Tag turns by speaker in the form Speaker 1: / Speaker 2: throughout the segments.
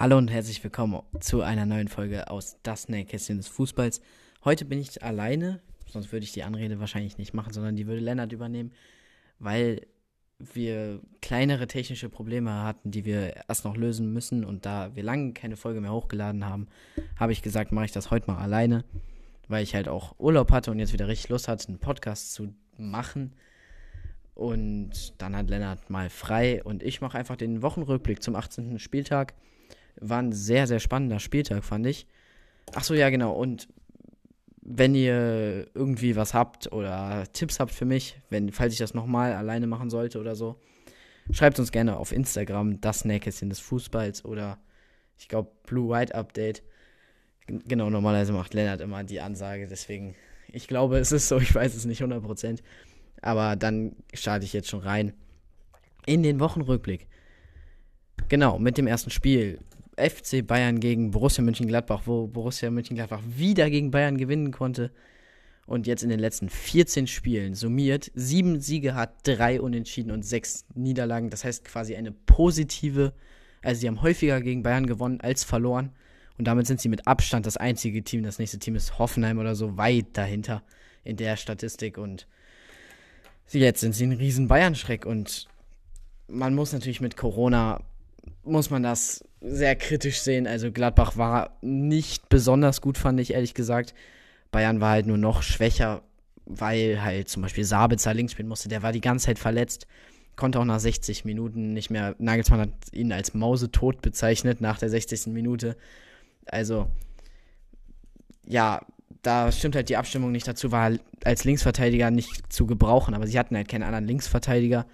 Speaker 1: Hallo und herzlich willkommen zu einer neuen Folge aus Das Nähkästchen des Fußballs. Heute bin ich alleine, sonst würde ich die Anrede wahrscheinlich nicht machen, sondern die würde Lennart übernehmen, weil wir kleinere technische Probleme hatten, die wir erst noch lösen müssen. Und da wir lange keine Folge mehr hochgeladen haben, habe ich gesagt, mache ich das heute mal alleine, weil ich halt auch Urlaub hatte und jetzt wieder richtig Lust hatte, einen Podcast zu machen. Und dann hat Lennart mal frei und ich mache einfach den Wochenrückblick zum 18. Spieltag. War ein sehr, sehr spannender Spieltag, fand ich. Ach so, ja, genau. Und wenn ihr irgendwie was habt oder Tipps habt für mich, wenn, falls ich das nochmal alleine machen sollte oder so, schreibt uns gerne auf Instagram das Nähkästchen des Fußballs oder ich glaube Blue White Update. Genau, normalerweise macht Lennart immer die Ansage, deswegen, ich glaube, es ist so, ich weiß es nicht 100%. Aber dann starte ich jetzt schon rein in den Wochenrückblick. Genau, mit dem ersten Spiel. FC Bayern gegen Borussia Mönchengladbach, wo Borussia Mönchengladbach wieder gegen Bayern gewinnen konnte. Und jetzt in den letzten 14 Spielen summiert sieben Siege hat, drei Unentschieden und sechs Niederlagen. Das heißt quasi eine positive, also sie haben häufiger gegen Bayern gewonnen als verloren. Und damit sind sie mit Abstand das einzige Team. Das nächste Team ist Hoffenheim oder so weit dahinter in der Statistik. Und jetzt sind sie ein riesen Bayern-Schreck. Und man muss natürlich mit Corona muss man das sehr kritisch sehen. Also Gladbach war nicht besonders gut, fand ich ehrlich gesagt. Bayern war halt nur noch schwächer, weil halt zum Beispiel Sabitzer links spielen musste. Der war die ganze Zeit verletzt, konnte auch nach 60 Minuten nicht mehr. Nagelsmann hat ihn als Mausetot bezeichnet nach der 60. Minute. Also, ja, da stimmt halt die Abstimmung nicht dazu, war halt als Linksverteidiger nicht zu gebrauchen, aber sie hatten halt keinen anderen Linksverteidiger.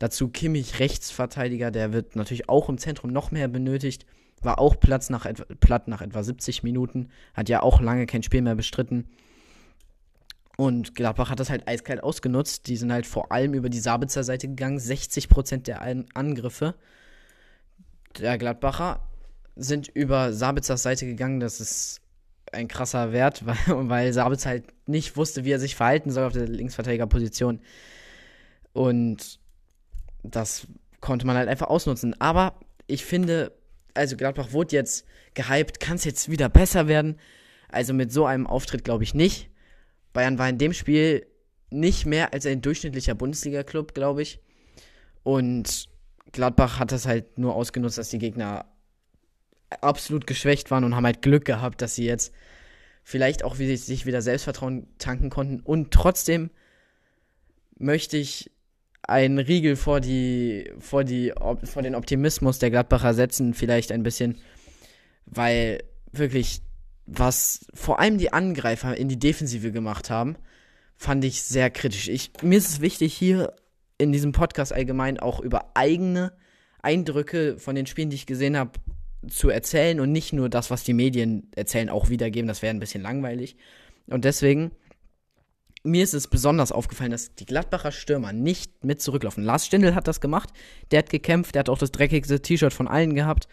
Speaker 1: Dazu Kimmich Rechtsverteidiger, der wird natürlich auch im Zentrum noch mehr benötigt. War auch Platz nach platt nach etwa 70 Minuten. Hat ja auch lange kein Spiel mehr bestritten. Und Gladbach hat das halt eiskalt ausgenutzt. Die sind halt vor allem über die Sabitzer Seite gegangen. 60% der Angriffe der Gladbacher sind über Sabitzers Seite gegangen. Das ist ein krasser Wert, weil, weil Sabitzer halt nicht wusste, wie er sich verhalten soll auf der Linksverteidigerposition. Und das konnte man halt einfach ausnutzen. Aber ich finde, also Gladbach wurde jetzt gehypt, kann es jetzt wieder besser werden. Also mit so einem Auftritt glaube ich nicht. Bayern war in dem Spiel nicht mehr als ein durchschnittlicher Bundesliga-Club, glaube ich. Und Gladbach hat das halt nur ausgenutzt, dass die Gegner absolut geschwächt waren und haben halt Glück gehabt, dass sie jetzt vielleicht auch sich wieder Selbstvertrauen tanken konnten. Und trotzdem möchte ich einen Riegel vor die, vor die, vor den Optimismus der Gladbacher setzen, vielleicht ein bisschen, weil wirklich, was vor allem die Angreifer in die Defensive gemacht haben, fand ich sehr kritisch. Ich, mir ist es wichtig, hier in diesem Podcast allgemein auch über eigene Eindrücke von den Spielen, die ich gesehen habe, zu erzählen und nicht nur das, was die Medien erzählen, auch wiedergeben. Das wäre ein bisschen langweilig. Und deswegen mir ist es besonders aufgefallen, dass die Gladbacher Stürmer nicht mit zurücklaufen. Lars Stindl hat das gemacht. Der hat gekämpft. Der hat auch das dreckigste T-Shirt von allen gehabt.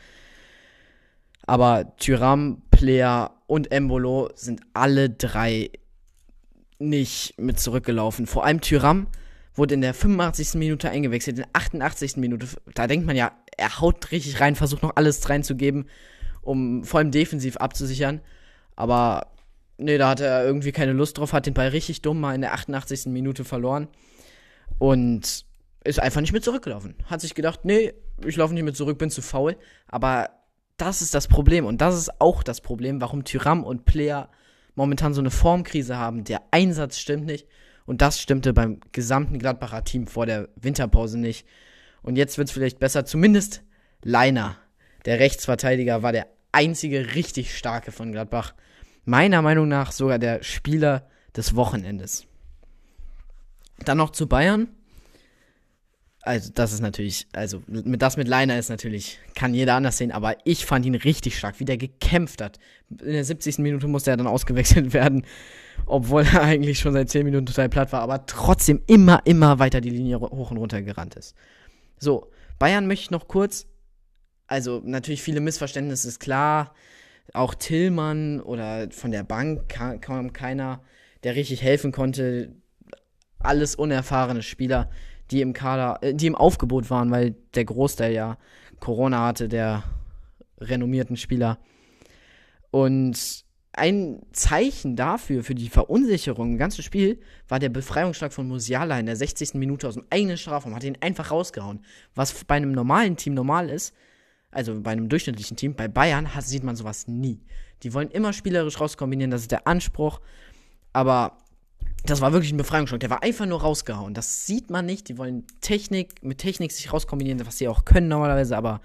Speaker 1: Aber Tyram, Player und Embolo sind alle drei nicht mit zurückgelaufen. Vor allem Tyram wurde in der 85. Minute eingewechselt, in der 88. Minute. Da denkt man ja, er haut richtig rein, versucht noch alles reinzugeben, um vor allem defensiv abzusichern. Aber nee, da hat er irgendwie keine Lust drauf, hat den Ball richtig dumm mal in der 88. Minute verloren und ist einfach nicht mehr zurückgelaufen. Hat sich gedacht, nee, ich laufe nicht mehr zurück, bin zu faul. Aber das ist das Problem und das ist auch das Problem, warum Tyram und Player momentan so eine Formkrise haben. Der Einsatz stimmt nicht und das stimmte beim gesamten Gladbacher Team vor der Winterpause nicht. Und jetzt wird es vielleicht besser. Zumindest Leiner, der Rechtsverteidiger, war der einzige richtig starke von Gladbach meiner Meinung nach sogar der Spieler des Wochenendes. Dann noch zu Bayern. Also, das ist natürlich, also das mit Leiner ist natürlich, kann jeder anders sehen, aber ich fand ihn richtig stark, wie der gekämpft hat. In der 70. Minute musste er dann ausgewechselt werden, obwohl er eigentlich schon seit 10 Minuten total platt war, aber trotzdem immer, immer weiter die Linie hoch und runter gerannt ist. So, Bayern möchte ich noch kurz, also natürlich viele Missverständnisse, ist klar, auch Tillmann oder von der Bank kam, keiner, der richtig helfen konnte. Alles unerfahrene Spieler, die im Kader, äh, die im Aufgebot waren, weil der Großteil ja Corona hatte, der renommierten Spieler. Und ein Zeichen dafür, für die Verunsicherung im ganzen Spiel, war der Befreiungsschlag von Musiala in der 60. Minute aus dem eigenen Strafraum. Hat ihn einfach rausgehauen. Was bei einem normalen Team normal ist, also bei einem durchschnittlichen Team, bei Bayern hat, sieht man sowas nie. Die wollen immer spielerisch rauskombinieren, das ist der Anspruch. Aber das war wirklich ein Befreiungsschlag. Der war einfach nur rausgehauen. Das sieht man nicht. Die wollen Technik, mit Technik sich rauskombinieren, was sie auch können normalerweise, aber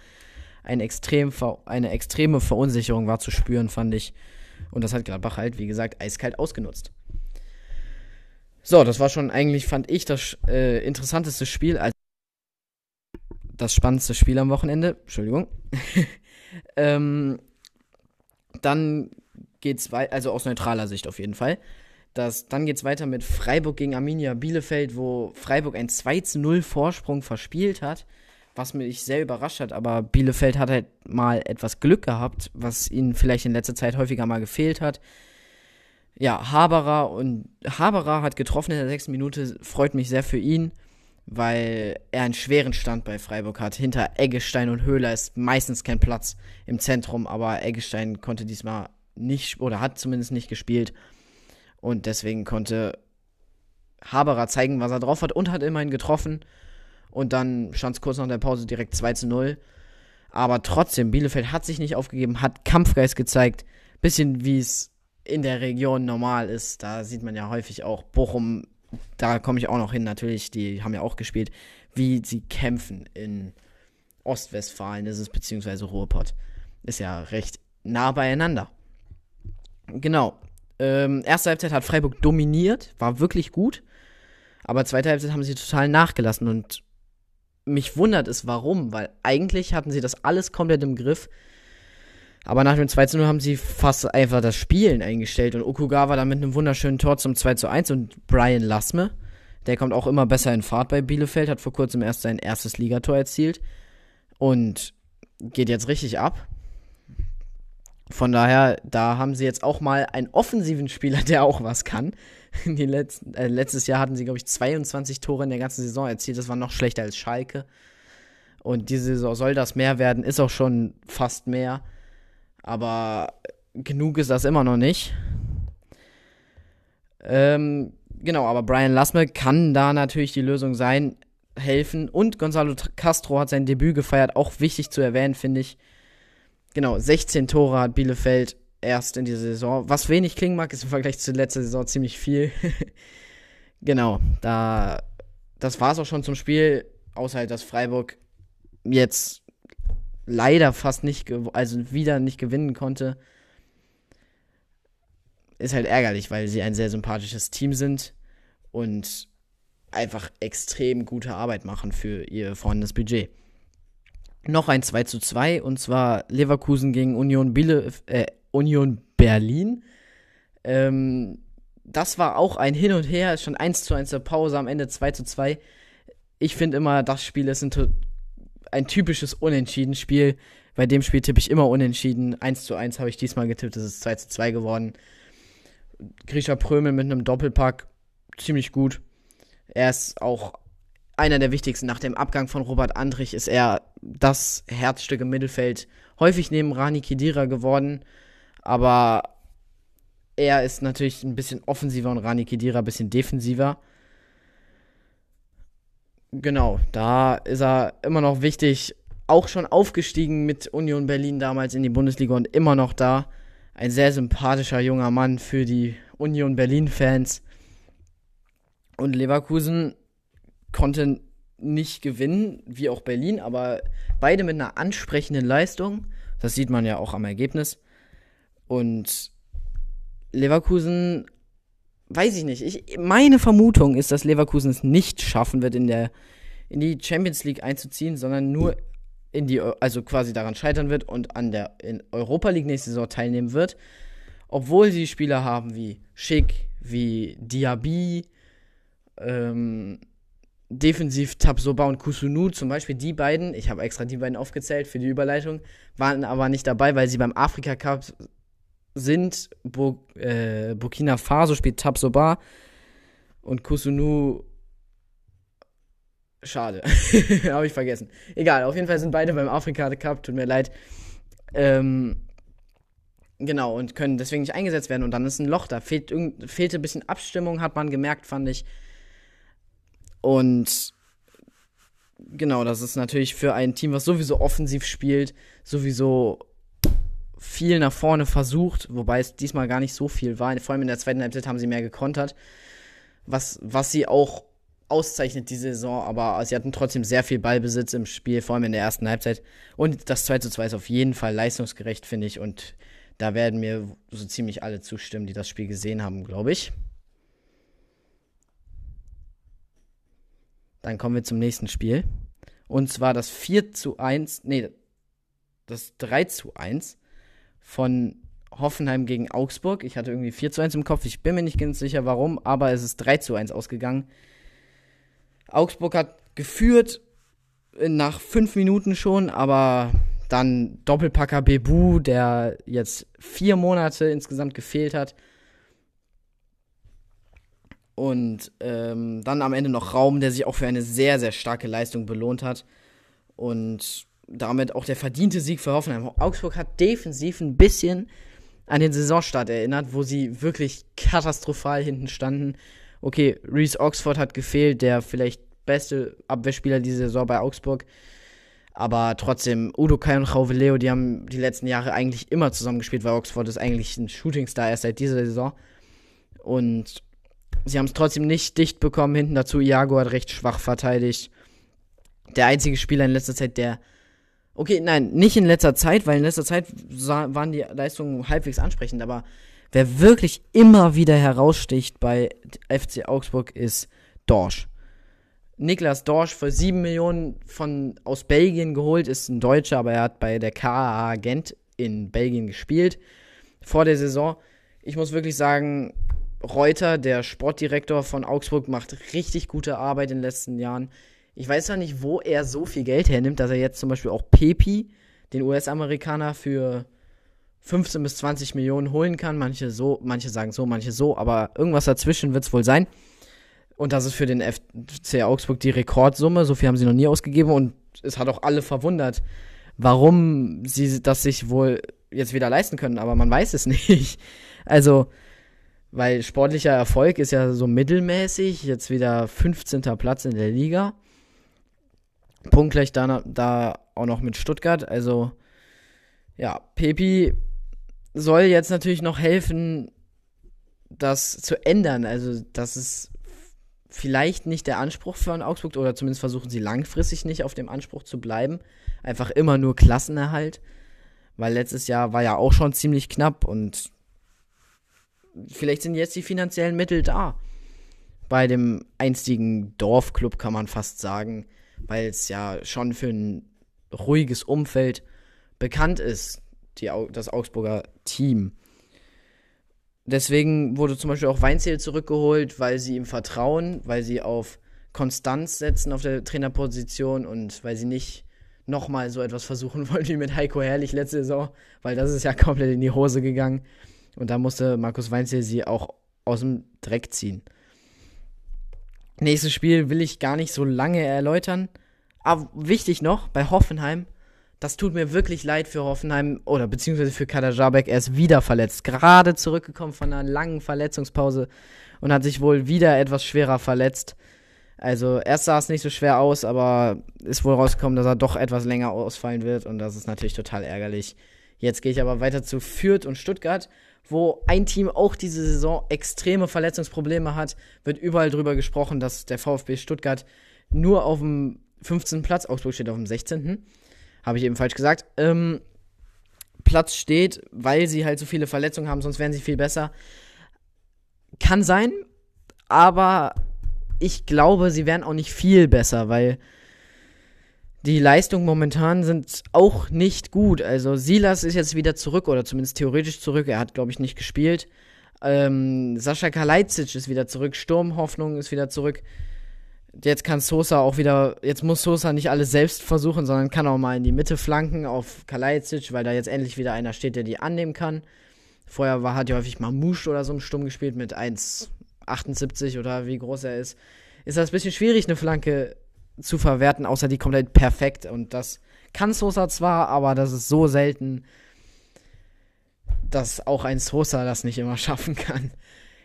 Speaker 1: eine, extrem, eine extreme Verunsicherung war zu spüren, fand ich. Und das hat Gladbach halt, wie gesagt, eiskalt ausgenutzt. So, das war schon eigentlich, fand ich, das äh, interessanteste Spiel, das spannendste Spiel am Wochenende. Entschuldigung. ähm, dann geht's weiter, also aus neutraler Sicht auf jeden Fall. Das, dann geht's weiter mit Freiburg gegen Arminia Bielefeld, wo Freiburg ein 2 zu 0 Vorsprung verspielt hat was mich sehr überrascht hat. Aber Bielefeld hat halt mal etwas Glück gehabt, was ihnen vielleicht in letzter Zeit häufiger mal gefehlt hat. Ja, Haberer und Haberer hat getroffen in der sechsten Minute, freut mich sehr für ihn, weil er einen schweren Stand bei Freiburg hat. Hinter Eggestein und Höhler ist meistens kein Platz im Zentrum, aber Eggestein konnte diesmal nicht oder hat zumindest nicht gespielt. Und deswegen konnte Haberer zeigen, was er drauf hat und hat immerhin getroffen. Und dann stand es kurz nach der Pause direkt 2 zu 0. Aber trotzdem, Bielefeld hat sich nicht aufgegeben, hat Kampfgeist gezeigt. Bisschen wie es in der Region normal ist. Da sieht man ja häufig auch Bochum, da komme ich auch noch hin, natürlich, die haben ja auch gespielt, wie sie kämpfen in Ostwestfalen ist es, beziehungsweise Ruhrpott. Ist ja recht nah beieinander. Genau. Ähm, erste Halbzeit hat Freiburg dominiert, war wirklich gut. Aber zweite Halbzeit haben sie total nachgelassen und mich wundert es, warum, weil eigentlich hatten sie das alles komplett im Griff. Aber nach dem 2 zu 0 haben sie fast einfach das Spielen eingestellt und Okugawa dann mit einem wunderschönen Tor zum 2 zu 1 und Brian Lassme, der kommt auch immer besser in Fahrt bei Bielefeld, hat vor kurzem erst sein erstes Ligator erzielt und geht jetzt richtig ab. Von daher, da haben sie jetzt auch mal einen offensiven Spieler, der auch was kann. Die letzten, äh, letztes Jahr hatten sie, glaube ich, 22 Tore in der ganzen Saison erzielt. Das war noch schlechter als Schalke. Und diese Saison soll das mehr werden, ist auch schon fast mehr. Aber genug ist das immer noch nicht. Ähm, genau, aber Brian Lassme kann da natürlich die Lösung sein, helfen. Und Gonzalo Castro hat sein Debüt gefeiert, auch wichtig zu erwähnen, finde ich. Genau, 16 Tore hat Bielefeld erst in dieser Saison. Was wenig klingen mag, ist im Vergleich zur letzten Saison ziemlich viel. genau, da das war es auch schon zum Spiel, außer halt, dass Freiburg jetzt leider fast nicht, also wieder nicht gewinnen konnte. Ist halt ärgerlich, weil sie ein sehr sympathisches Team sind und einfach extrem gute Arbeit machen für ihr vorhandenes Budget. Noch ein 2 zu 2 und zwar Leverkusen gegen Union Biele, äh, Union Berlin. Ähm, das war auch ein Hin und Her, schon 1 zu 1 der Pause, am Ende 2 zu 2. Ich finde immer, das Spiel ist ein, ein typisches Unentschieden-Spiel. Bei dem Spiel tippe ich immer unentschieden. 1 zu 1 habe ich diesmal getippt, es ist 2 zu 2 geworden. Grisha Prömel mit einem Doppelpack, ziemlich gut. Er ist auch einer der wichtigsten. Nach dem Abgang von Robert Andrich ist er das Herzstück im Mittelfeld. Häufig neben Rani Kidira geworden. Aber er ist natürlich ein bisschen offensiver und Rani Kedira ein bisschen defensiver. Genau, da ist er immer noch wichtig. Auch schon aufgestiegen mit Union Berlin damals in die Bundesliga und immer noch da. Ein sehr sympathischer junger Mann für die Union Berlin-Fans. Und Leverkusen konnte nicht gewinnen, wie auch Berlin, aber beide mit einer ansprechenden Leistung. Das sieht man ja auch am Ergebnis. Und Leverkusen, weiß ich nicht. Ich, meine Vermutung ist, dass Leverkusen es nicht schaffen wird, in, der, in die Champions League einzuziehen, sondern nur in die, also quasi daran scheitern wird und an der in Europa League nächste Saison teilnehmen wird. Obwohl sie Spieler haben wie Schick, wie Diaby, ähm, defensiv Tabsoba und Kusunu, zum Beispiel die beiden, ich habe extra die beiden aufgezählt für die Überleitung, waren aber nicht dabei, weil sie beim Afrika Cup sind. Bur äh, Burkina Faso spielt Tabsoba und Kusunu. Schade. Habe ich vergessen. Egal, auf jeden Fall sind beide beim Afrika Cup. Tut mir leid. Ähm, genau, und können deswegen nicht eingesetzt werden. Und dann ist ein Loch da. Fehlt, fehlte ein bisschen Abstimmung, hat man gemerkt, fand ich. Und genau, das ist natürlich für ein Team, was sowieso offensiv spielt, sowieso viel nach vorne versucht, wobei es diesmal gar nicht so viel war. Vor allem in der zweiten Halbzeit haben sie mehr gekontert, was, was sie auch auszeichnet diese Saison, aber sie hatten trotzdem sehr viel Ballbesitz im Spiel, vor allem in der ersten Halbzeit. Und das 2 zu 2 ist auf jeden Fall leistungsgerecht, finde ich. Und da werden mir so ziemlich alle zustimmen, die das Spiel gesehen haben, glaube ich. Dann kommen wir zum nächsten Spiel. Und zwar das 4 zu 1, nee, das 3 zu 1 von Hoffenheim gegen Augsburg. Ich hatte irgendwie 4 zu 1 im Kopf. Ich bin mir nicht ganz sicher warum, aber es ist 3 zu 1 ausgegangen. Augsburg hat geführt nach 5 Minuten schon, aber dann Doppelpacker Bebu, der jetzt vier Monate insgesamt gefehlt hat. Und ähm, dann am Ende noch Raum, der sich auch für eine sehr, sehr starke Leistung belohnt hat. Und damit auch der verdiente Sieg für Hoffenheim. Augsburg hat defensiv ein bisschen an den Saisonstart erinnert, wo sie wirklich katastrophal hinten standen. Okay, Reese Oxford hat gefehlt, der vielleicht beste Abwehrspieler diese Saison bei Augsburg. Aber trotzdem, Udo Kai und Rauve Leo, die haben die letzten Jahre eigentlich immer zusammengespielt, weil Oxford ist eigentlich ein Shootingstar erst seit dieser Saison. Und sie haben es trotzdem nicht dicht bekommen. Hinten dazu, Iago hat recht schwach verteidigt. Der einzige Spieler in letzter Zeit, der Okay, nein, nicht in letzter Zeit, weil in letzter Zeit waren die Leistungen halbwegs ansprechend, aber wer wirklich immer wieder heraussticht bei FC Augsburg ist Dorsch. Niklas Dorsch für 7 Millionen von, aus Belgien geholt, ist ein Deutscher, aber er hat bei der KAA Gent in Belgien gespielt vor der Saison. Ich muss wirklich sagen, Reuter, der Sportdirektor von Augsburg, macht richtig gute Arbeit in den letzten Jahren. Ich weiß zwar nicht, wo er so viel Geld hernimmt, dass er jetzt zum Beispiel auch Pepi, den US-Amerikaner, für 15 bis 20 Millionen holen kann. Manche so, manche sagen so, manche so, aber irgendwas dazwischen wird es wohl sein. Und das ist für den FC Augsburg die Rekordsumme. So viel haben sie noch nie ausgegeben und es hat auch alle verwundert, warum sie das sich wohl jetzt wieder leisten können, aber man weiß es nicht. Also, weil sportlicher Erfolg ist ja so mittelmäßig, jetzt wieder 15. Platz in der Liga punktgleich da, da auch noch mit Stuttgart. Also, ja, Pepi soll jetzt natürlich noch helfen, das zu ändern. Also, das ist vielleicht nicht der Anspruch von Augsburg oder zumindest versuchen sie langfristig nicht auf dem Anspruch zu bleiben. Einfach immer nur Klassenerhalt. Weil letztes Jahr war ja auch schon ziemlich knapp und vielleicht sind jetzt die finanziellen Mittel da. Bei dem einstigen Dorfclub kann man fast sagen weil es ja schon für ein ruhiges Umfeld bekannt ist, die, das Augsburger Team. Deswegen wurde zum Beispiel auch Weinzel zurückgeholt, weil sie ihm vertrauen, weil sie auf Konstanz setzen auf der Trainerposition und weil sie nicht nochmal so etwas versuchen wollen wie mit Heiko Herrlich letzte Saison, weil das ist ja komplett in die Hose gegangen. Und da musste Markus Weinzel sie auch aus dem Dreck ziehen. Nächstes Spiel will ich gar nicht so lange erläutern. Aber wichtig noch, bei Hoffenheim, das tut mir wirklich leid für Hoffenheim oder beziehungsweise für Kader Jabek. Er ist wieder verletzt. Gerade zurückgekommen von einer langen Verletzungspause und hat sich wohl wieder etwas schwerer verletzt. Also erst sah es nicht so schwer aus, aber ist wohl rausgekommen, dass er doch etwas länger ausfallen wird und das ist natürlich total ärgerlich. Jetzt gehe ich aber weiter zu Fürth und Stuttgart wo ein Team auch diese Saison extreme Verletzungsprobleme hat, wird überall drüber gesprochen, dass der VfB Stuttgart nur auf dem 15. Platz, Augsburg steht auf dem 16. Habe ich eben falsch gesagt. Ähm, Platz steht, weil sie halt so viele Verletzungen haben, sonst wären sie viel besser. Kann sein, aber ich glaube, sie wären auch nicht viel besser, weil die Leistungen momentan sind auch nicht gut. Also Silas ist jetzt wieder zurück oder zumindest theoretisch zurück. Er hat, glaube ich, nicht gespielt. Ähm, Sascha Kalajdzic ist wieder zurück. Sturmhoffnung ist wieder zurück. Jetzt kann Sosa auch wieder, jetzt muss Sosa nicht alles selbst versuchen, sondern kann auch mal in die Mitte flanken auf Kalajdzic, weil da jetzt endlich wieder einer steht, der die annehmen kann. Vorher war, hat ja häufig Mamouche oder so im Sturm gespielt mit 1,78 oder wie groß er ist. Ist das ein bisschen schwierig, eine Flanke zu verwerten, außer die komplett perfekt. Und das kann Sosa zwar, aber das ist so selten, dass auch ein Sosa das nicht immer schaffen kann.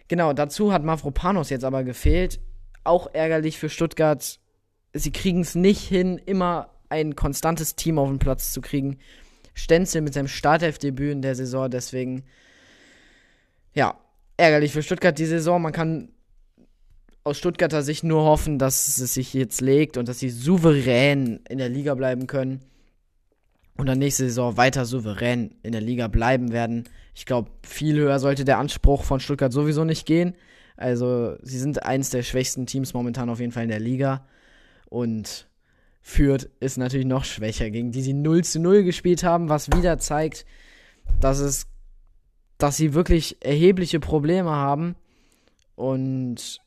Speaker 1: Genau, dazu hat Mavropanos jetzt aber gefehlt. Auch ärgerlich für Stuttgart. Sie kriegen es nicht hin, immer ein konstantes Team auf den Platz zu kriegen. Stenzel mit seinem Startelfdebüt in der Saison, deswegen, ja, ärgerlich für Stuttgart die Saison. Man kann aus Stuttgarter Sicht nur hoffen, dass es sich jetzt legt und dass sie souverän in der Liga bleiben können und dann nächste Saison weiter souverän in der Liga bleiben werden. Ich glaube, viel höher sollte der Anspruch von Stuttgart sowieso nicht gehen. Also, sie sind eins der schwächsten Teams momentan auf jeden Fall in der Liga. Und Fürth ist natürlich noch schwächer, gegen die sie 0 zu 0 gespielt haben, was wieder zeigt, dass es, dass sie wirklich erhebliche Probleme haben. Und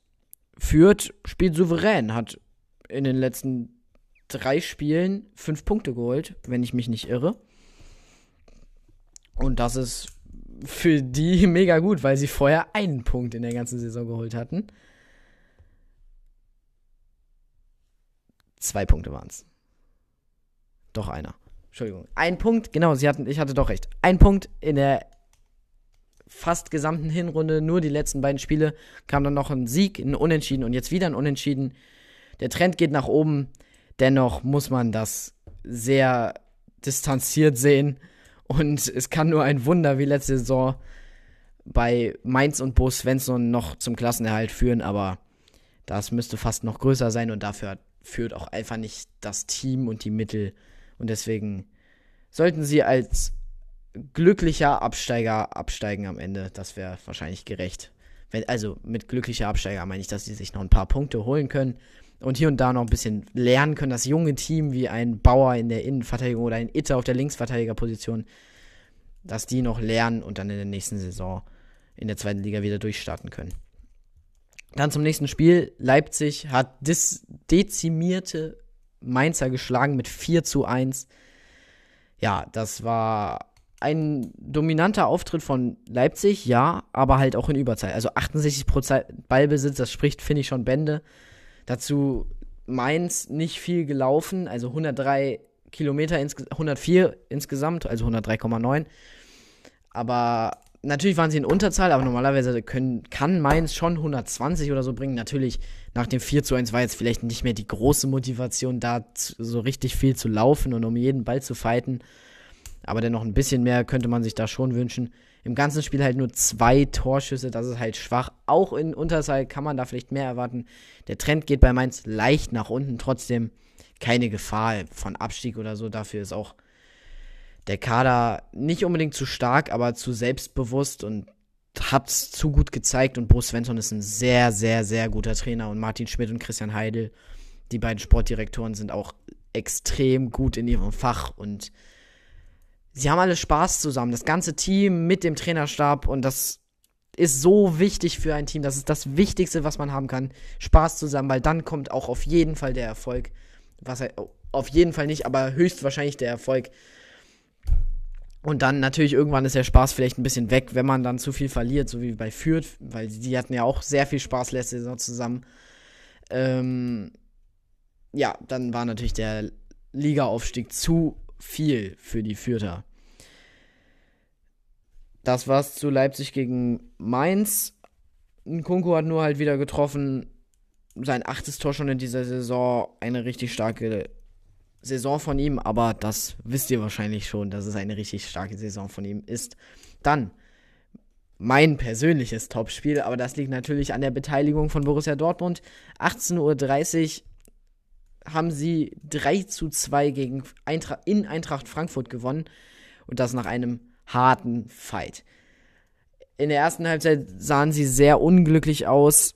Speaker 1: Fürth spielt souverän, hat in den letzten drei Spielen fünf Punkte geholt, wenn ich mich nicht irre. Und das ist für die mega gut, weil sie vorher einen Punkt in der ganzen Saison geholt hatten. Zwei Punkte waren es. Doch einer. Entschuldigung. Ein Punkt, genau, sie hatten, ich hatte doch recht. Ein Punkt in der fast gesamten Hinrunde, nur die letzten beiden Spiele, kam dann noch ein Sieg, ein Unentschieden und jetzt wieder ein Unentschieden. Der Trend geht nach oben. Dennoch muss man das sehr distanziert sehen. Und es kann nur ein Wunder wie letzte Saison bei Mainz und Bo Svensson noch zum Klassenerhalt führen, aber das müsste fast noch größer sein und dafür führt auch einfach nicht das Team und die Mittel. Und deswegen sollten sie als glücklicher Absteiger absteigen am Ende. Das wäre wahrscheinlich gerecht. Wenn, also mit glücklicher Absteiger meine ich, dass sie sich noch ein paar Punkte holen können und hier und da noch ein bisschen lernen können. Das junge Team wie ein Bauer in der Innenverteidigung oder ein Itter auf der Linksverteidigerposition, dass die noch lernen und dann in der nächsten Saison in der zweiten Liga wieder durchstarten können. Dann zum nächsten Spiel. Leipzig hat dezimierte Mainzer geschlagen mit 4 zu 1. Ja, das war ein dominanter Auftritt von Leipzig, ja, aber halt auch in Überzeit. Also 68% Ballbesitz, das spricht, finde ich, schon Bände. Dazu Mainz nicht viel gelaufen, also 103 Kilometer, 104 insgesamt, also 103,9. Aber natürlich waren sie in Unterzahl, aber normalerweise können, kann Mainz schon 120 oder so bringen. Natürlich, nach dem 4 zu 1 war jetzt vielleicht nicht mehr die große Motivation, da so richtig viel zu laufen und um jeden Ball zu fighten. Aber dennoch ein bisschen mehr könnte man sich da schon wünschen. Im ganzen Spiel halt nur zwei Torschüsse, das ist halt schwach. Auch in Unterzahl kann man da vielleicht mehr erwarten. Der Trend geht bei Mainz leicht nach unten, trotzdem keine Gefahr von Abstieg oder so. Dafür ist auch der Kader nicht unbedingt zu stark, aber zu selbstbewusst und hat es zu gut gezeigt. Und Bo Svensson ist ein sehr, sehr, sehr guter Trainer. Und Martin Schmidt und Christian Heidel, die beiden Sportdirektoren, sind auch extrem gut in ihrem Fach und sie haben alle Spaß zusammen. Das ganze Team mit dem Trainerstab und das ist so wichtig für ein Team. Das ist das Wichtigste, was man haben kann. Spaß zusammen, weil dann kommt auch auf jeden Fall der Erfolg. Was auf jeden Fall nicht, aber höchstwahrscheinlich der Erfolg. Und dann natürlich irgendwann ist der Spaß vielleicht ein bisschen weg, wenn man dann zu viel verliert, so wie bei Fürth, weil die hatten ja auch sehr viel Spaß letzte Saison zusammen. Ähm, ja, dann war natürlich der Ligaaufstieg zu viel für die Fürther. Das war's zu Leipzig gegen Mainz. Nkunku hat nur halt wieder getroffen. Sein achtes Tor schon in dieser Saison. Eine richtig starke Saison von ihm, aber das wisst ihr wahrscheinlich schon, dass es eine richtig starke Saison von ihm ist. Dann mein persönliches Topspiel, aber das liegt natürlich an der Beteiligung von Borussia Dortmund. 18.30 Uhr haben sie 3 zu 2 gegen Eintracht, in Eintracht Frankfurt gewonnen. Und das nach einem harten Fight. In der ersten Halbzeit sahen sie sehr unglücklich aus.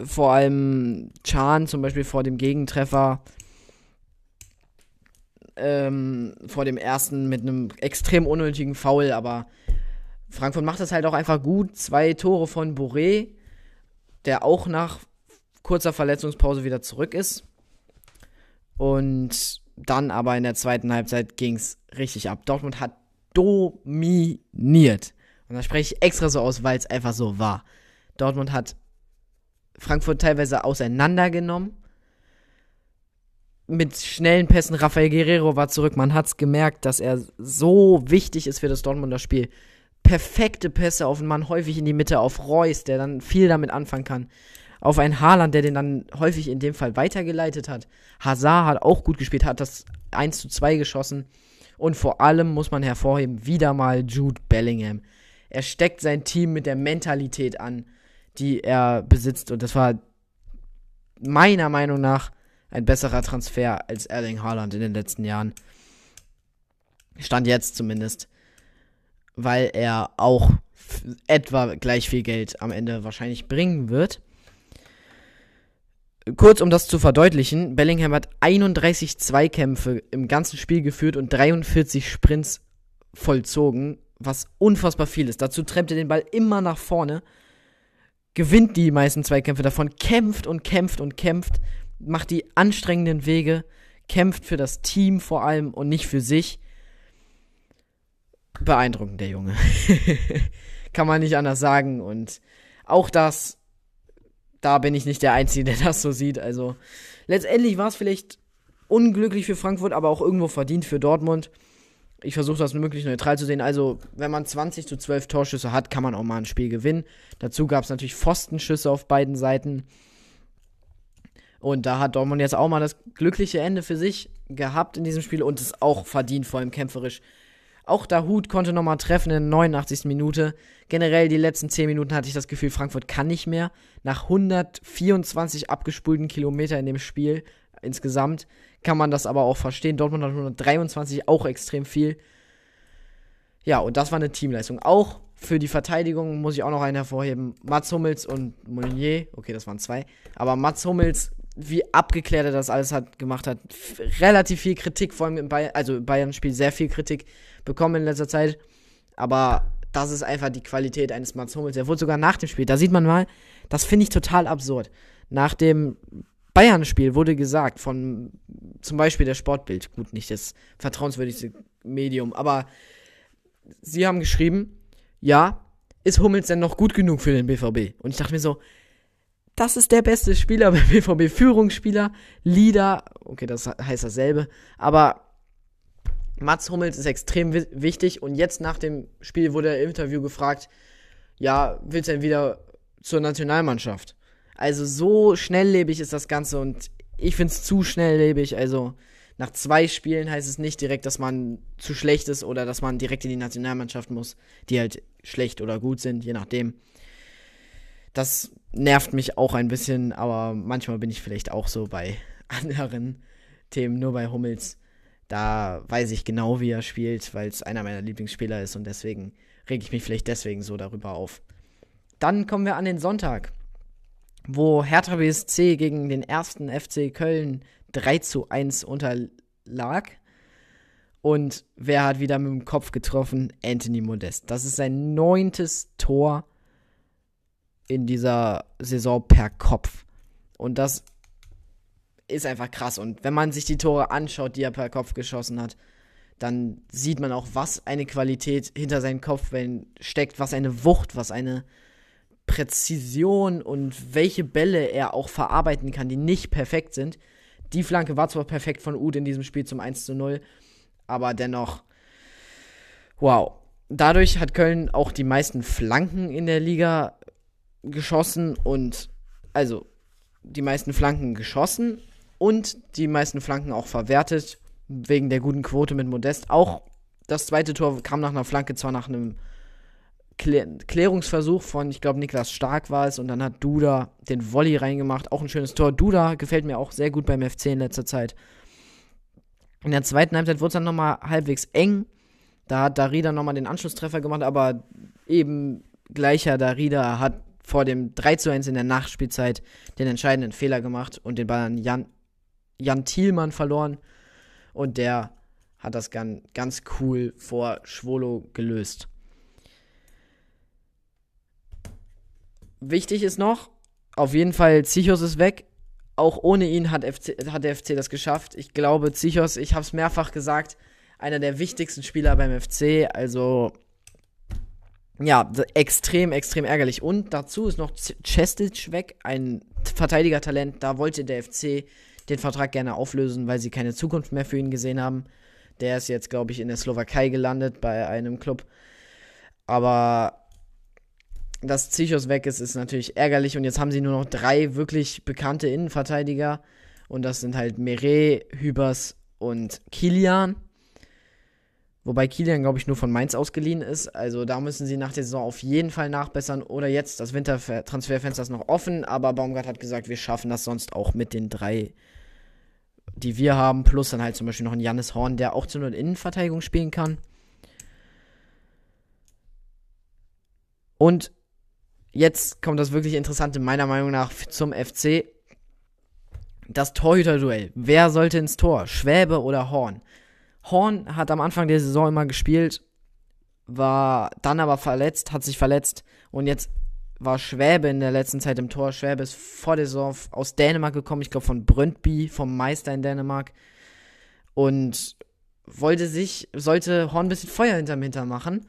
Speaker 1: Vor allem Chan zum Beispiel vor dem Gegentreffer. Ähm, vor dem ersten mit einem extrem unnötigen Foul, aber Frankfurt macht das halt auch einfach gut. Zwei Tore von Boré, der auch nach kurzer Verletzungspause wieder zurück ist. Und dann aber in der zweiten Halbzeit ging es richtig ab. Dortmund hat dominiert. Und das spreche ich extra so aus, weil es einfach so war. Dortmund hat Frankfurt teilweise auseinandergenommen. mit schnellen Pässen. Rafael Guerrero war zurück. Man hat es gemerkt, dass er so wichtig ist für das Dortmunder Spiel. Perfekte Pässe auf einen Mann, häufig in die Mitte, auf Reus, der dann viel damit anfangen kann. Auf einen Haaland, der den dann häufig in dem Fall weitergeleitet hat. Hazard hat auch gut gespielt, hat das 1 zu 2 geschossen. Und vor allem muss man hervorheben, wieder mal Jude Bellingham. Er steckt sein Team mit der Mentalität an, die er besitzt. Und das war meiner Meinung nach ein besserer Transfer als Erling Haaland in den letzten Jahren. Stand jetzt zumindest. Weil er auch etwa gleich viel Geld am Ende wahrscheinlich bringen wird. Kurz um das zu verdeutlichen, Bellingham hat 31 Zweikämpfe im ganzen Spiel geführt und 43 Sprints vollzogen, was unfassbar viel ist. Dazu treibt er den Ball immer nach vorne, gewinnt die meisten Zweikämpfe davon, kämpft und kämpft und kämpft, macht die anstrengenden Wege, kämpft für das Team vor allem und nicht für sich. Beeindruckend, der Junge. Kann man nicht anders sagen. Und auch das da bin ich nicht der Einzige, der das so sieht. Also letztendlich war es vielleicht unglücklich für Frankfurt, aber auch irgendwo verdient für Dortmund. Ich versuche das möglichst neutral zu sehen. Also, wenn man 20 zu 12 Torschüsse hat, kann man auch mal ein Spiel gewinnen. Dazu gab es natürlich Pfostenschüsse auf beiden Seiten. Und da hat Dortmund jetzt auch mal das glückliche Ende für sich gehabt in diesem Spiel und es auch verdient, vor allem kämpferisch. Auch Dahut konnte nochmal treffen in der 89. Minute. Generell die letzten 10 Minuten hatte ich das Gefühl, Frankfurt kann nicht mehr. Nach 124 abgespulten Kilometer in dem Spiel insgesamt kann man das aber auch verstehen. Dortmund hat 123, auch extrem viel. Ja, und das war eine Teamleistung. Auch für die Verteidigung muss ich auch noch einen hervorheben. Mats Hummels und Meunier. Okay, das waren zwei. Aber Mats Hummels, wie abgeklärt er das alles hat, gemacht hat. Relativ viel Kritik, vor allem im Bayern, also Bayern-Spiel sehr viel Kritik bekommen in letzter Zeit. Aber das ist einfach die Qualität eines Mats Hummels. Er wurde sogar nach dem Spiel, da sieht man mal, das finde ich total absurd. Nach dem Bayern-Spiel wurde gesagt von zum Beispiel der Sportbild, gut, nicht das vertrauenswürdigste Medium, aber sie haben geschrieben, ja, ist Hummels denn noch gut genug für den BVB? Und ich dachte mir so, das ist der beste Spieler beim BVB, Führungsspieler, Leader, okay, das heißt dasselbe, aber Mats Hummels ist extrem wichtig und jetzt nach dem Spiel wurde er im Interview gefragt, ja, willst du denn wieder zur Nationalmannschaft? Also so schnelllebig ist das Ganze und ich finde es zu schnelllebig. Also nach zwei Spielen heißt es nicht direkt, dass man zu schlecht ist oder dass man direkt in die Nationalmannschaft muss, die halt schlecht oder gut sind, je nachdem. Das nervt mich auch ein bisschen, aber manchmal bin ich vielleicht auch so bei anderen Themen, nur bei Hummels da weiß ich genau, wie er spielt, weil es einer meiner Lieblingsspieler ist und deswegen rege ich mich vielleicht deswegen so darüber auf. Dann kommen wir an den Sonntag, wo Hertha BSC gegen den ersten FC Köln 3 zu 1 unterlag. Und wer hat wieder mit dem Kopf getroffen? Anthony Modest. Das ist sein neuntes Tor in dieser Saison per Kopf. Und das ist einfach krass. Und wenn man sich die Tore anschaut, die er per Kopf geschossen hat, dann sieht man auch, was eine Qualität hinter seinen Kopfwellen steckt, was eine Wucht, was eine Präzision und welche Bälle er auch verarbeiten kann, die nicht perfekt sind. Die Flanke war zwar perfekt von Uth in diesem Spiel zum 1 zu 0, aber dennoch, wow. Dadurch hat Köln auch die meisten Flanken in der Liga geschossen und also die meisten Flanken geschossen und die meisten Flanken auch verwertet, wegen der guten Quote mit Modest. Auch das zweite Tor kam nach einer Flanke, zwar nach einem Klär Klärungsversuch von, ich glaube, Niklas Stark war es, und dann hat Duda den Volley reingemacht. Auch ein schönes Tor. Duda gefällt mir auch sehr gut beim FC in letzter Zeit. In der zweiten Halbzeit wurde es dann nochmal halbwegs eng. Da hat Darida nochmal den Anschlusstreffer gemacht, aber eben gleicher Darida hat vor dem 3 zu 1 in der Nachspielzeit den entscheidenden Fehler gemacht und den Ball an Jan Jan Thielmann verloren. Und der hat das ganz, ganz cool vor Schwolo gelöst. Wichtig ist noch, auf jeden Fall, Zichos ist weg. Auch ohne ihn hat, FC, hat der FC das geschafft. Ich glaube, Zichos, ich habe es mehrfach gesagt, einer der wichtigsten Spieler beim FC. Also, ja, extrem, extrem ärgerlich. Und dazu ist noch Cestic weg, ein Verteidigertalent. Da wollte der FC den Vertrag gerne auflösen, weil sie keine Zukunft mehr für ihn gesehen haben. Der ist jetzt, glaube ich, in der Slowakei gelandet bei einem Club. Aber dass Zichos weg ist, ist natürlich ärgerlich. Und jetzt haben sie nur noch drei wirklich bekannte Innenverteidiger. Und das sind halt Meret, Hübers und Kilian. Wobei Kilian, glaube ich, nur von Mainz ausgeliehen ist. Also da müssen sie nach der Saison auf jeden Fall nachbessern. Oder jetzt, das Wintertransferfenster ist noch offen. Aber Baumgart hat gesagt, wir schaffen das sonst auch mit den drei, die wir haben. Plus dann halt zum Beispiel noch ein Jannis Horn, der auch zu einer Innenverteidigung spielen kann. Und jetzt kommt das wirklich Interessante meiner Meinung nach zum FC. Das Torhüter-Duell. Wer sollte ins Tor? Schwäbe oder Horn? Horn hat am Anfang der Saison immer gespielt, war dann aber verletzt, hat sich verletzt und jetzt war Schwäbe in der letzten Zeit im Tor. Schwäbe ist vor der Saison aus Dänemark gekommen, ich glaube von Brøndby, vom Meister in Dänemark. Und wollte sich, sollte Horn ein bisschen Feuer hinterm Hintern machen.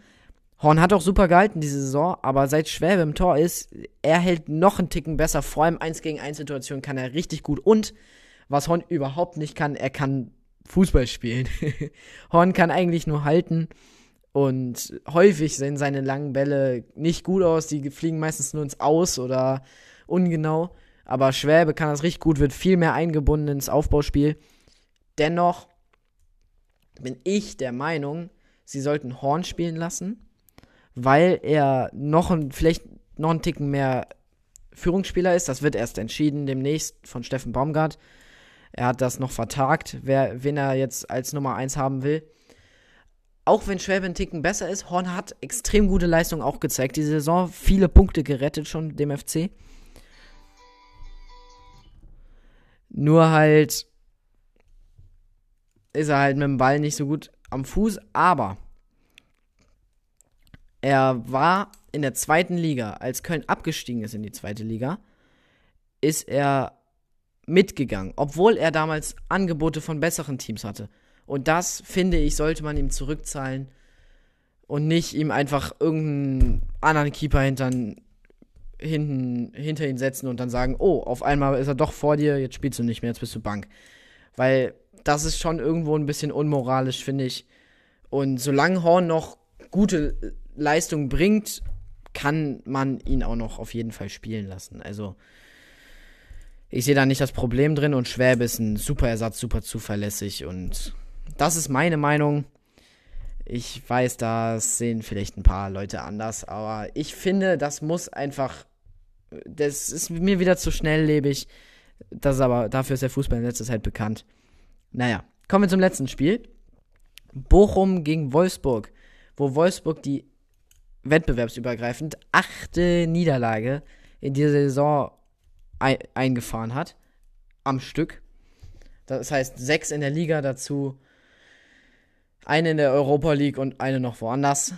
Speaker 1: Horn hat auch super gehalten diese Saison, aber seit Schwäbe im Tor ist, er hält noch einen Ticken besser. Vor allem 1 gegen 1 Situationen kann er richtig gut. Und was Horn überhaupt nicht kann, er kann Fußball spielen. Horn kann eigentlich nur halten und häufig sehen seine langen Bälle nicht gut aus. Die fliegen meistens nur ins Aus oder ungenau. Aber Schwäbe kann das richtig gut, wird viel mehr eingebunden ins Aufbauspiel. Dennoch bin ich der Meinung, sie sollten Horn spielen lassen, weil er noch ein, vielleicht noch einen Ticken mehr Führungsspieler ist. Das wird erst entschieden demnächst von Steffen Baumgart. Er hat das noch vertagt, wer, wen er jetzt als Nummer 1 haben will. Auch wenn Schwäbe ein Ticken besser ist, Horn hat extrem gute Leistung auch gezeigt. Die Saison viele Punkte gerettet schon dem FC. Nur halt ist er halt mit dem Ball nicht so gut am Fuß, aber er war in der zweiten Liga, als Köln abgestiegen ist in die zweite Liga, ist er mitgegangen, obwohl er damals Angebote von besseren Teams hatte. Und das, finde ich, sollte man ihm zurückzahlen und nicht ihm einfach irgendeinen anderen Keeper hintern, hinten, hinter ihn setzen und dann sagen, oh, auf einmal ist er doch vor dir, jetzt spielst du nicht mehr, jetzt bist du Bank. Weil das ist schon irgendwo ein bisschen unmoralisch, finde ich. Und solange Horn noch gute Leistung bringt, kann man ihn auch noch auf jeden Fall spielen lassen. Also ich sehe da nicht das Problem drin und Schwäbe ist ein super Ersatz, super zuverlässig und das ist meine Meinung. Ich weiß, das sehen vielleicht ein paar Leute anders, aber ich finde, das muss einfach. Das ist mir wieder zu schnelllebig. Das aber, dafür ist der Fußball in letzter Zeit bekannt. Naja, kommen wir zum letzten Spiel. Bochum gegen Wolfsburg, wo Wolfsburg die wettbewerbsübergreifend achte Niederlage in dieser Saison eingefahren hat. Am Stück. Das heißt, sechs in der Liga dazu. Eine in der Europa League und eine noch woanders.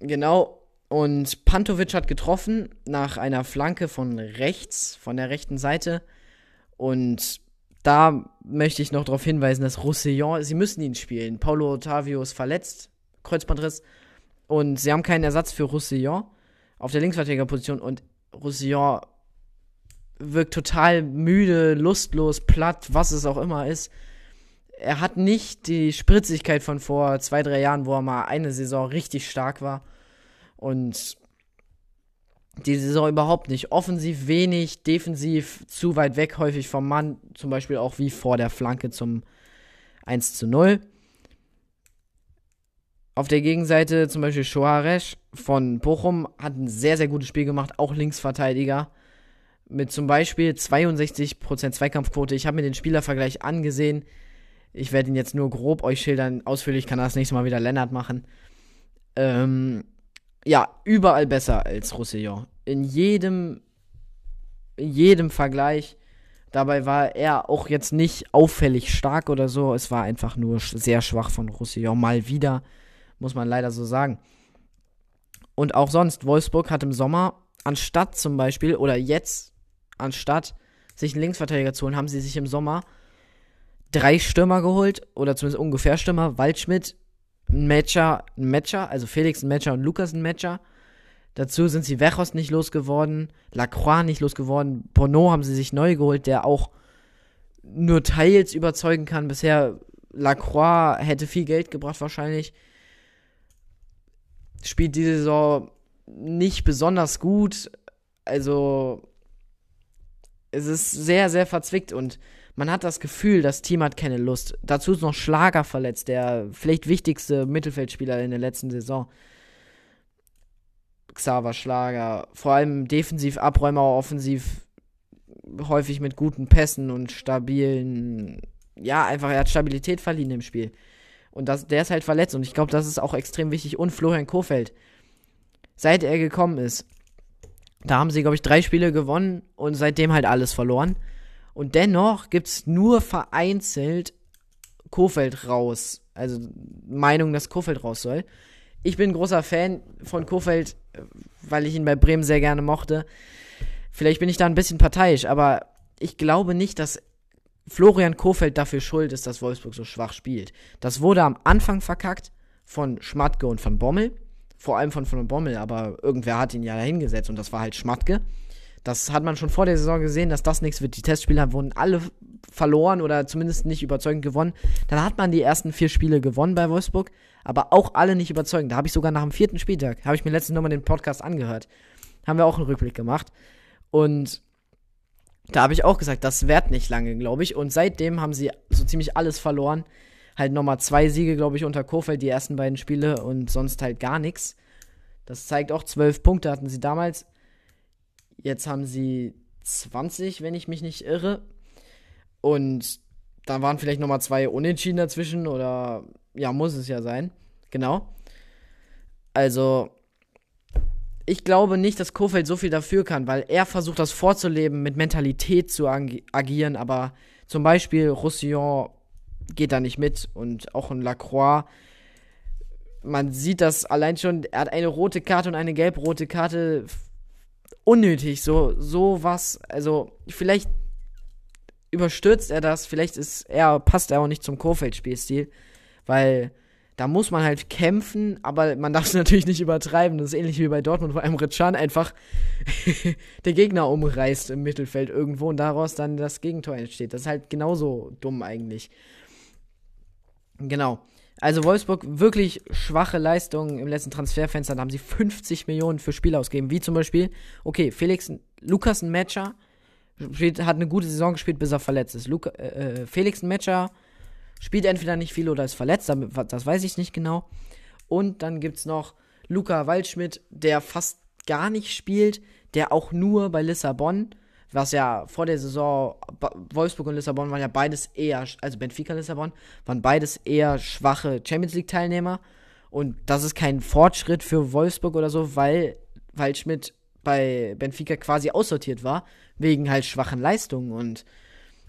Speaker 1: Genau. Und Pantovic hat getroffen nach einer Flanke von rechts, von der rechten Seite. Und da möchte ich noch darauf hinweisen, dass Roussillon, sie müssen ihn spielen. Paulo Ottavio ist verletzt, Kreuzbandriss. Und sie haben keinen Ersatz für Roussillon auf der Linksverteidigerposition. Und Roussillon wirkt total müde, lustlos, platt, was es auch immer ist. Er hat nicht die Spritzigkeit von vor zwei, drei Jahren, wo er mal eine Saison richtig stark war. Und die Saison überhaupt nicht. Offensiv wenig, defensiv zu weit weg, häufig vom Mann. Zum Beispiel auch wie vor der Flanke zum 1 zu 0. Auf der Gegenseite zum Beispiel Shoaresh von Bochum hat ein sehr, sehr gutes Spiel gemacht, auch Linksverteidiger mit zum Beispiel 62% Zweikampfquote. Ich habe mir den Spielervergleich angesehen. Ich werde ihn jetzt nur grob euch schildern. Ausführlich kann das nächste Mal wieder Lennart machen. Ähm, ja, überall besser als Roussillon. In jedem, in jedem Vergleich. Dabei war er auch jetzt nicht auffällig stark oder so. Es war einfach nur sehr schwach von Roussillon. Mal wieder, muss man leider so sagen. Und auch sonst, Wolfsburg hat im Sommer, anstatt zum Beispiel, oder jetzt anstatt sich einen Linksverteidiger zu holen, haben sie sich im Sommer drei Stürmer geholt, oder zumindest ungefähr Stürmer, Waldschmidt, ein Matcher, ein Matcher, also Felix ein Matcher und Lukas ein Matcher. Dazu sind sie Wechos nicht losgeworden, Lacroix nicht losgeworden, Bono haben sie sich neu geholt, der auch nur teils überzeugen kann. Bisher Lacroix hätte viel Geld gebracht wahrscheinlich. Spielt diese Saison nicht besonders gut. Also es ist sehr, sehr verzwickt und man hat das Gefühl, das Team hat keine Lust. Dazu ist noch Schlager verletzt, der vielleicht wichtigste Mittelfeldspieler in der letzten Saison. Xaver Schlager, vor allem defensiv Abräumer, offensiv häufig mit guten Pässen und stabilen, ja, einfach, er hat Stabilität verliehen im Spiel. Und das, der ist halt verletzt und ich glaube, das ist auch extrem wichtig. Und Florian Kofeld, seit er gekommen ist, da haben sie, glaube ich, drei Spiele gewonnen und seitdem halt alles verloren. Und dennoch gibt es nur vereinzelt Kofeld raus. Also Meinung, dass Kofeld raus soll. Ich bin ein großer Fan von Kofeld, weil ich ihn bei Bremen sehr gerne mochte. Vielleicht bin ich da ein bisschen parteiisch, aber ich glaube nicht, dass Florian Kofeld dafür schuld ist, dass Wolfsburg so schwach spielt. Das wurde am Anfang verkackt von Schmatke und von Bommel. Vor allem von von Bommel, aber irgendwer hat ihn ja dahingesetzt und das war halt Schmatke. Das hat man schon vor der Saison gesehen, dass das nichts wird. Die Testspiele wurden alle verloren oder zumindest nicht überzeugend gewonnen. Dann hat man die ersten vier Spiele gewonnen bei Wolfsburg, aber auch alle nicht überzeugend. Da habe ich sogar nach dem vierten Spieltag, habe ich mir letztens nochmal den Podcast angehört, haben wir auch einen Rückblick gemacht. Und da habe ich auch gesagt, das währt nicht lange, glaube ich. Und seitdem haben sie so ziemlich alles verloren. Halt nochmal zwei Siege, glaube ich, unter Kofeld, die ersten beiden Spiele und sonst halt gar nichts. Das zeigt auch, zwölf Punkte hatten sie damals. Jetzt haben sie 20, wenn ich mich nicht irre. Und da waren vielleicht nochmal zwei Unentschieden dazwischen oder ja, muss es ja sein. Genau. Also, ich glaube nicht, dass Kofeld so viel dafür kann, weil er versucht, das vorzuleben, mit Mentalität zu ag agieren, aber zum Beispiel Roussillon geht da nicht mit und auch ein Lacroix. Man sieht das allein schon, er hat eine rote Karte und eine gelb-rote Karte. Unnötig, so, so was. Also, vielleicht überstürzt er das, vielleicht ist er, passt er auch nicht zum Kofeld-Spielstil, weil da muss man halt kämpfen, aber man darf es natürlich nicht übertreiben. Das ist ähnlich wie bei Dortmund, wo einem Ritschan einfach der Gegner umreißt im Mittelfeld irgendwo und daraus dann das Gegentor entsteht. Das ist halt genauso dumm eigentlich. Genau. Also Wolfsburg wirklich schwache Leistungen im letzten Transferfenster. Da haben sie 50 Millionen für Spiele ausgegeben. Wie zum Beispiel, okay, Felix, Lukas ein Matcher, hat eine gute Saison gespielt, bis er verletzt ist. Luca, äh, äh Felix ein Matcher spielt entweder nicht viel oder ist verletzt, das weiß ich nicht genau. Und dann gibt es noch Luca Waldschmidt, der fast gar nicht spielt, der auch nur bei Lissabon was ja vor der Saison, Wolfsburg und Lissabon waren ja beides eher, also Benfica Lissabon, waren beides eher schwache Champions League Teilnehmer. Und das ist kein Fortschritt für Wolfsburg oder so, weil, weil Schmidt bei Benfica quasi aussortiert war, wegen halt schwachen Leistungen. Und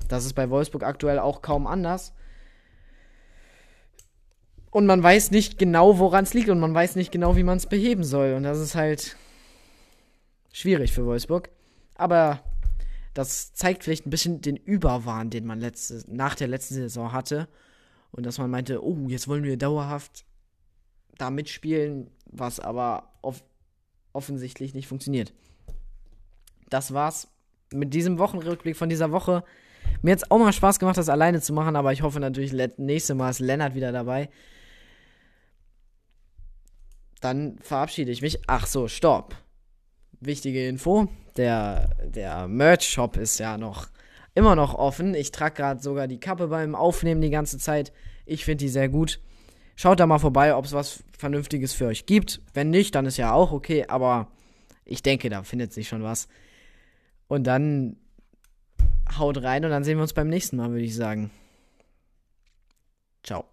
Speaker 1: das ist bei Wolfsburg aktuell auch kaum anders. Und man weiß nicht genau, woran es liegt und man weiß nicht genau, wie man es beheben soll. Und das ist halt schwierig für Wolfsburg. Aber das zeigt vielleicht ein bisschen den Überwahn, den man letzte, nach der letzten Saison hatte. Und dass man meinte, oh, jetzt wollen wir dauerhaft da mitspielen, was aber off offensichtlich nicht funktioniert. Das war's mit diesem Wochenrückblick von dieser Woche. Mir hat's auch mal Spaß gemacht, das alleine zu machen, aber ich hoffe natürlich, nächstes Mal ist Lennart wieder dabei. Dann verabschiede ich mich. Ach so, stopp. Wichtige Info der, der Merch-Shop ist ja noch immer noch offen. Ich trage gerade sogar die Kappe beim Aufnehmen die ganze Zeit. Ich finde die sehr gut. Schaut da mal vorbei, ob es was Vernünftiges für euch gibt. Wenn nicht, dann ist ja auch okay, aber ich denke, da findet sich schon was. Und dann haut rein und dann sehen wir uns beim nächsten Mal, würde ich sagen. Ciao.